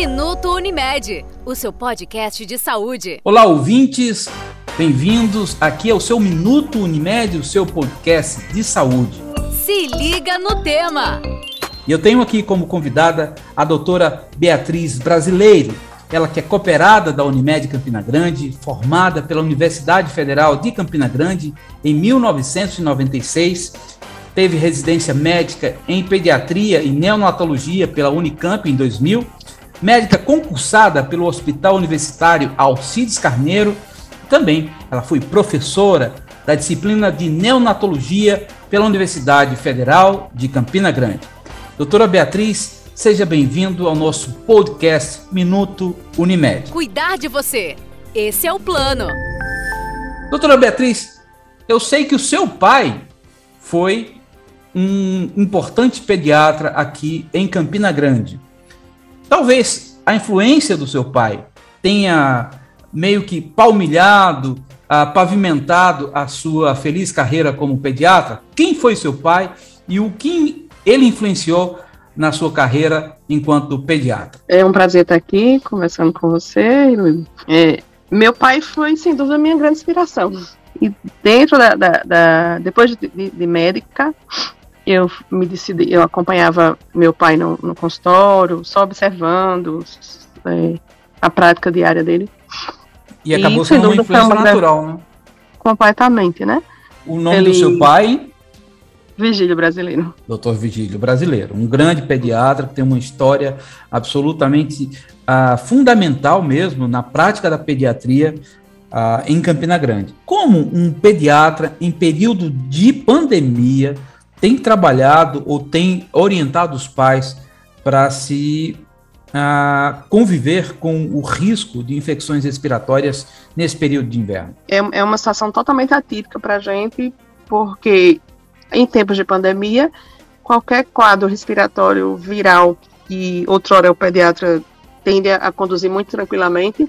Minuto Unimed, o seu podcast de saúde. Olá, ouvintes. Bem-vindos aqui ao seu Minuto Unimed, o seu podcast de saúde. Se liga no tema. E eu tenho aqui como convidada a doutora Beatriz Brasileiro, ela que é cooperada da Unimed Campina Grande, formada pela Universidade Federal de Campina Grande em 1996, teve residência médica em pediatria e neonatologia pela Unicamp em 2000, médica concursada pelo Hospital Universitário Alcides Carneiro, também ela foi professora da disciplina de neonatologia pela Universidade Federal de Campina Grande. Doutora Beatriz Seja bem-vindo ao nosso podcast Minuto Unimed. Cuidar de você. Esse é o plano. Doutora Beatriz, eu sei que o seu pai foi um importante pediatra aqui em Campina Grande. Talvez a influência do seu pai tenha meio que palmilhado, uh, pavimentado a sua feliz carreira como pediatra. Quem foi seu pai e o que ele influenciou na sua carreira enquanto pediatra. É um prazer estar aqui conversando com você. É, meu pai foi, sem dúvida, minha grande inspiração. E dentro da, da, da depois de, de, de, médica, eu me decidi, eu acompanhava meu pai no, no consultório, só observando é, a prática diária dele. E acabou e, sendo uma influência natural, né? Completamente, né? O nome Ele... do seu pai Vigílio Brasileiro. Doutor Vigílio Brasileiro, um grande pediatra que tem uma história absolutamente uh, fundamental mesmo na prática da pediatria uh, em Campina Grande. Como um pediatra em período de pandemia tem trabalhado ou tem orientado os pais para se uh, conviver com o risco de infecções respiratórias nesse período de inverno? É, é uma situação totalmente atípica para a gente, porque em tempos de pandemia, qualquer quadro respiratório viral que outrora o pediatra tende a conduzir muito tranquilamente,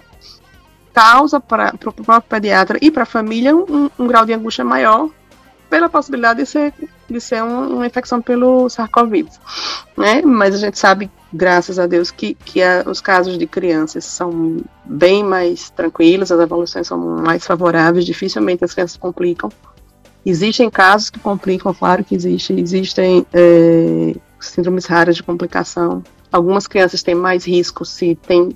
causa para o próprio pediatra e para a família um, um, grau de angústia maior pela possibilidade de ser, de ser um, uma infecção pelo SARS-CoV. Né? Mas a gente sabe, graças a Deus, que, que a, os casos de crianças são bem mais tranquilos, as evoluções são mais favoráveis, dificilmente as crianças complicam. Existem casos que complicam, claro que existe. Existem é, síndromes raras de complicação. Algumas crianças têm mais risco se têm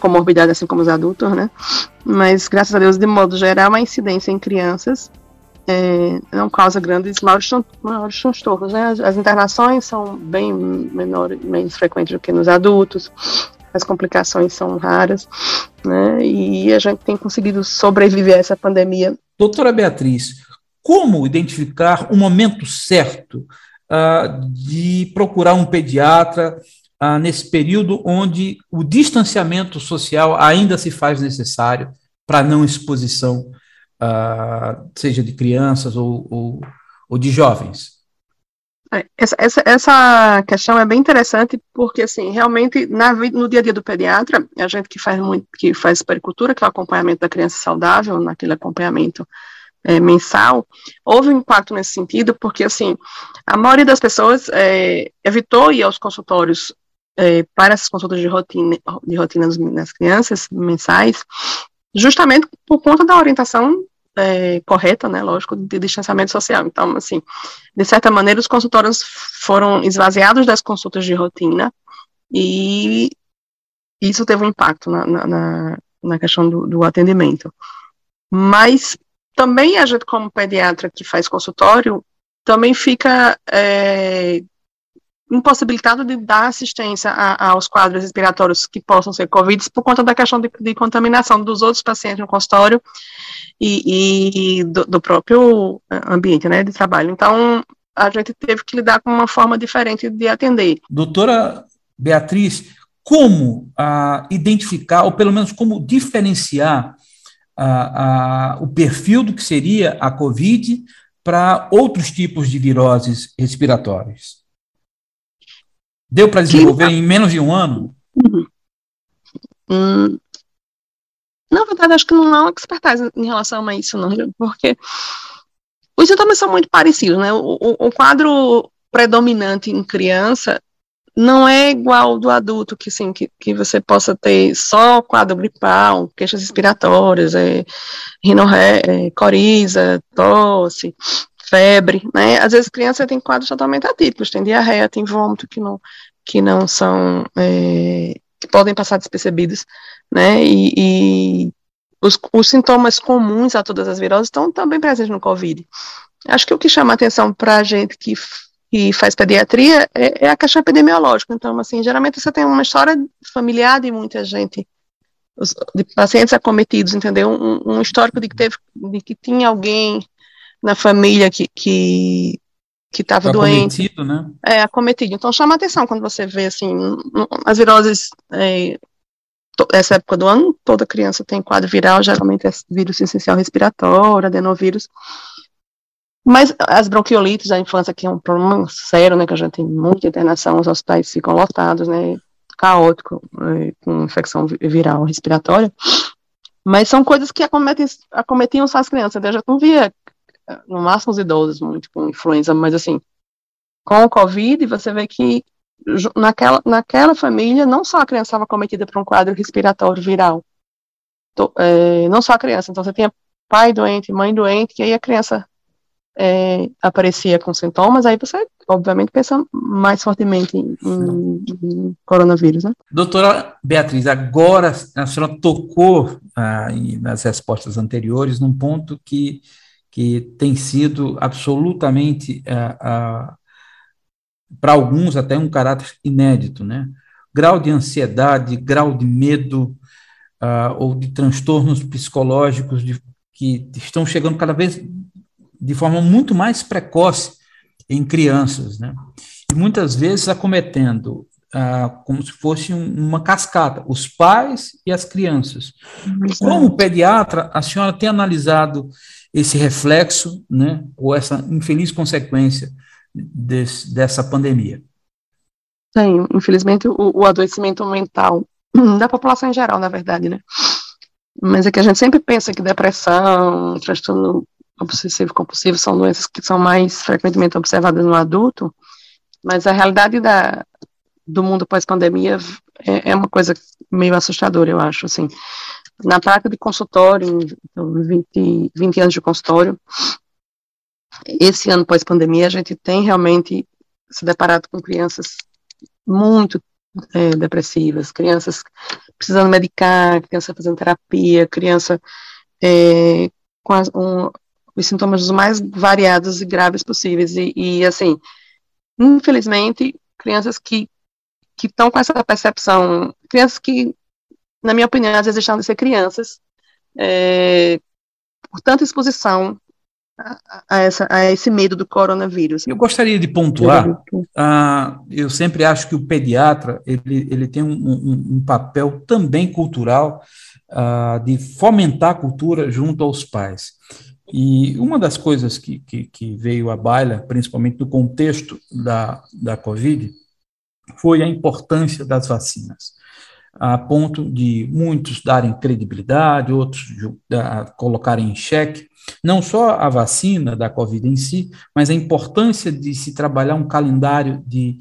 comorbidade, assim como os adultos, né? Mas, graças a Deus, de modo geral, a incidência em crianças é, não causa grandes maiores, maiores transtornos, né? As, as, internações são bem menores, menos frequentes do que nos adultos. As complicações são raras, né? E a gente tem conseguido sobreviver a essa pandemia. Doutora Beatriz, como identificar o momento certo uh, de procurar um pediatra uh, nesse período onde o distanciamento social ainda se faz necessário para não exposição, uh, seja de crianças ou, ou, ou de jovens? É, essa, essa, essa, questão é bem interessante porque, assim, realmente, na, no dia a dia do pediatra, a gente que faz muito, que faz pericultura, que é o acompanhamento da criança saudável, naquele acompanhamento é, mensal, houve um impacto nesse sentido, porque, assim, a maioria das pessoas é, evitou ir aos consultórios é, para essas consultas de rotina, de rotina nas crianças mensais, justamente por conta da orientação é, correta, né, lógico, de distanciamento social. Então, assim, de certa maneira, os consultórios foram esvaziados das consultas de rotina e isso teve um impacto na, na, na questão do, do atendimento. Mas também a gente, como pediatra que faz consultório, também fica é, impossibilitado de dar assistência a, aos quadros respiratórios que possam ser Covid por conta da questão de, de contaminação dos outros pacientes no consultório e, e do, do, próprio ambiente né, de trabalho. Então, a gente teve que lidar com uma forma diferente de atender. Doutora Beatriz, como ah, identificar, ou pelo menos como diferenciar a, a, o perfil do que seria a COVID para outros tipos de viroses respiratórias? Deu para desenvolver em menos de um ano? Uhum. Hum, na verdade, acho que não há uma expertise em relação a isso, não, porque os sintomas são muito parecidos, né? O, o, o quadro predominante em criança não é igual do adulto, que sim, que, que você possa ter só quadro gripal, queixas respiratórias, é, rinorré, é, coriza, tosse, febre, né? Às vezes criança tem quadros totalmente atípicos, tem diarreia, tem vômito que não, que não são, é, que podem passar despercebidos, né? E, e os, os, sintomas comuns a todas as viroses estão também presentes no COVID. Acho que o que chama atenção para a gente que que faz pediatria é, é, a questão epidemiológica. Então, assim, geralmente você tem uma história familiar de muita gente, de pacientes acometidos, entendeu? Um, um histórico de que teve, de que tinha alguém na família que que que estava doente, né? É acometido. Então chama atenção quando você vê assim as viroses é, essa época do ano, toda criança tem quadro viral, geralmente é vírus essencial respiratório, adenovírus. Mas as bronquiolites da infância, que é um problema sério, né, que a gente tem muita internação, os hospitais ficam lotados, né, caótico, é, com infecção viral respiratória, mas são coisas que acometem, acometiam só as crianças, né, eu já não via, no máximo os idosos, muito com influenza, mas assim, com o Covid, você vê que naquela, naquela família, não só a criança estava acometida por um quadro respiratório viral, é, não só a criança, então você tinha pai doente, mãe doente, que aí a criança é, aparecia com sintomas, aí você, obviamente, pensa mais fortemente em, em coronavírus, né? Doutora Beatriz, agora a senhora tocou ah, nas respostas anteriores num ponto que, que tem sido absolutamente, ah, para alguns, até um caráter inédito, né? Grau de ansiedade, grau de medo ah, ou de transtornos psicológicos de, que estão chegando cada vez de forma muito mais precoce em crianças, né? E muitas vezes acometendo ah, como se fosse um, uma cascata, os pais e as crianças. Como pediatra, a senhora tem analisado esse reflexo, né, ou essa infeliz consequência desse, dessa pandemia? Tem, infelizmente, o, o adoecimento mental da população em geral, na verdade, né? Mas é que a gente sempre pensa que depressão, transtorno obsessivo compulsivo são doenças que são mais frequentemente observadas no adulto, mas a realidade da, do mundo pós-pandemia é, é, uma coisa meio assustadora, eu acho, assim. Na prática de consultório, 20, 20 anos de consultório, esse ano pós-pandemia, a gente tem realmente se deparado com crianças muito é, depressivas, crianças precisando medicar, criança fazendo terapia, criança é, com as, um, os sintomas mais variados e graves possíveis. E, e assim, infelizmente, crianças que que estão com essa percepção, crianças que, na minha opinião, às vezes deixam de ser crianças, é, por tanta exposição a, a, essa, a, esse medo do coronavírus. Eu gostaria de pontuar, uh, eu sempre acho que o pediatra ele, ele tem um, um, um papel também cultural uh, de fomentar a cultura junto aos pais. E uma das coisas que, que, que, veio à baila, principalmente no contexto da, da Covid, foi a importância das vacinas, a ponto de muitos darem credibilidade, outros colocarem em xeque não só a vacina da Covid em si, mas a importância de se trabalhar um calendário de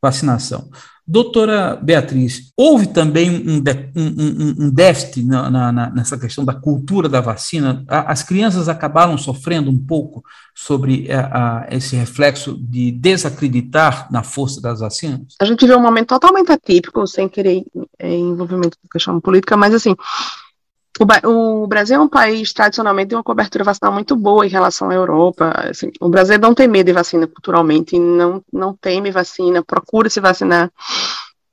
vacinação. Doutora Beatriz, houve também um, um, um déficit na, na, nessa questão da cultura da vacina? As crianças acabaram sofrendo um pouco sobre a, a, esse reflexo de desacreditar na força das vacinas? A gente vê um momento totalmente atípico, sem querer é, envolvimento com questão política, mas assim, o, Brasil é um país tradicionalmente de uma cobertura vacinal muito boa em relação à Europa. Assim, o Brasil não tem medo de vacina culturalmente, não, não teme vacina, procura se vacinar.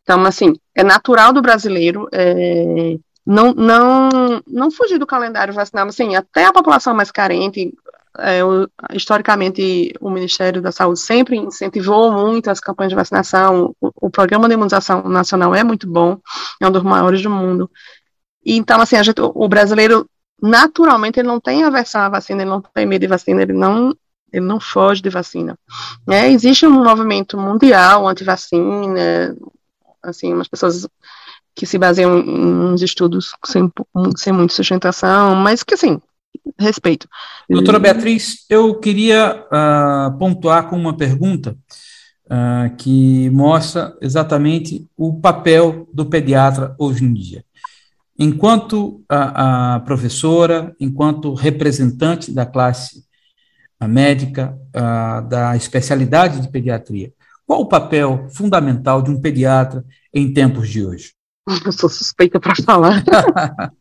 Então, assim, é natural do brasileiro é, não, não, não fugir do calendário vacinal. Assim, até a população mais carente, é, o, historicamente, o Ministério da Saúde sempre incentivou muito as campanhas de vacinação. O, o Programa de Imunização Nacional é muito bom, é um dos maiores do mundo. Então, assim, gente, o brasileiro, naturalmente, ele não tem aversão à vacina, ele não tem medo de vacina, ele não, ele não foge de vacina. É, existe um movimento mundial anti-vacina, assim, umas pessoas que se baseiam em uns estudos sem, sem muita sustentação, mas que, assim, respeito. Doutora Beatriz, eu queria uh, pontuar com uma pergunta uh, que mostra exatamente o papel do pediatra hoje em dia. Enquanto a, a professora, enquanto representante da classe médica, uh, da especialidade de pediatria, qual o papel fundamental de um pediatra em tempos de hoje? Eu sou suspeita para falar.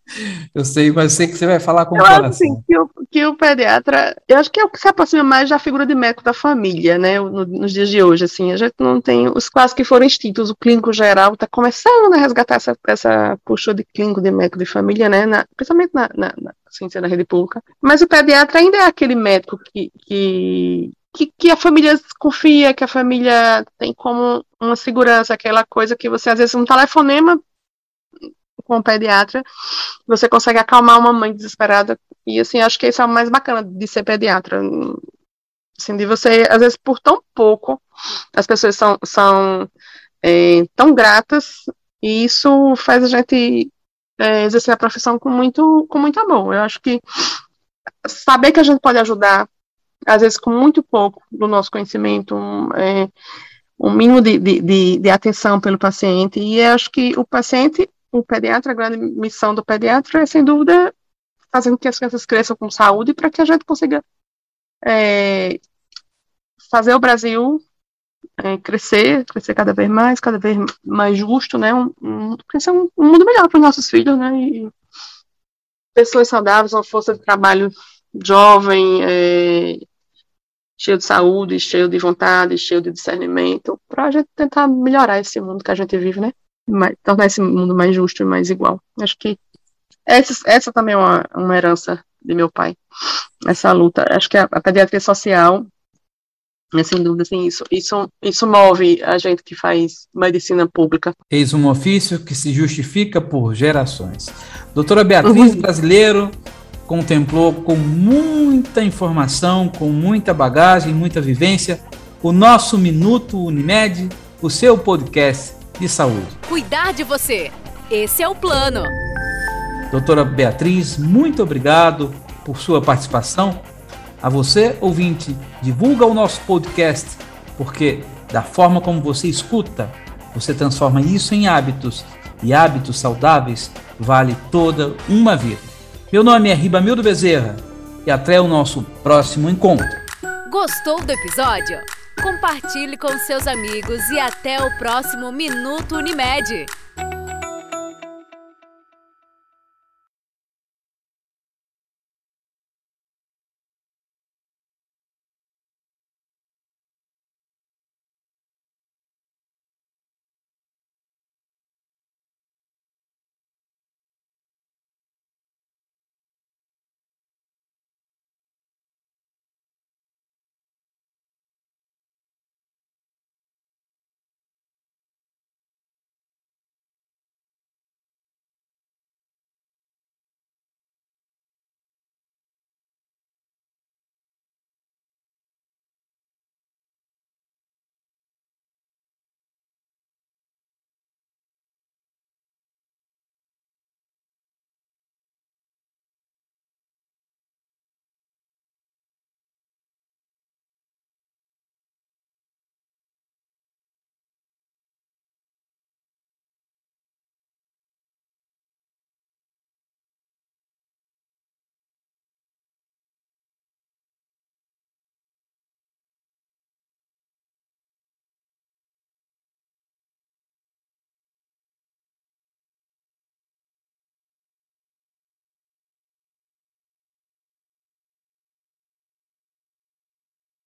eu sei, mas sei que você vai falar com eu. Acho, assim, que, o, que o pediatra, eu acho que é o que se aproxima mais da figura de médico da família, né, no, nos dias de hoje, assim, a gente não tem, os quase que foram extintos, o clínico geral está começando a resgatar essa, essa postura de clínico de médico de família, né, na, principalmente na, na, na ciência da rede pública, mas o pediatra ainda é aquele médico que, que que, que, a família confia, que a família tem como uma segurança, aquela coisa que você, às vezes, um telefonema com o pediatra, você consegue acalmar uma mãe desesperada. E, assim, acho que isso é o mais bacana de ser pediatra. Assim, de você, às vezes, por tão pouco, as pessoas são, são é, tão gratas, e isso faz a gente é, exercer a profissão com muito, com muito amor. Eu acho que saber que a gente pode ajudar, às vezes com muito pouco do nosso conhecimento, um, é, um mínimo de, de, de, de, atenção pelo paciente, e acho que o paciente, o pediatra, a grande missão do pediatra é, sem dúvida, fazer com que as crianças cresçam com saúde para que a gente consiga é, fazer o Brasil é, crescer, crescer cada vez mais, cada vez mais justo, né, um, um, um, um mundo melhor para os nossos filhos, né, e pessoas saudáveis, uma força de trabalho jovem, é, cheio de saúde, cheio de vontade, cheio de discernimento, para a gente tentar melhorar esse mundo que a gente vive, né? Mais, tornar esse mundo mais justo e mais igual. Acho que essa, essa também é uma, uma herança de meu pai, essa luta. Acho que a, a pediatria social, é, sem dúvida, assim, isso, isso, isso move a gente que faz medicina pública. Eis um ofício que se justifica por gerações. Doutora Beatriz uhum. Brasileiro, contemplou com muita informação, com muita bagagem, muita vivência, o nosso Minuto Unimed, o seu podcast de saúde. Cuidar de você, esse é o plano. Doutora Beatriz, muito obrigado por sua participação. A você, ouvinte, divulga o nosso podcast, porque da forma como você escuta, você transforma isso em hábitos, e hábitos saudáveis vale toda uma vida. Meu nome é Ribamildo Bezerra e até o nosso próximo encontro. Gostou do episódio? Compartilhe com seus amigos e até o próximo Minuto Unimed.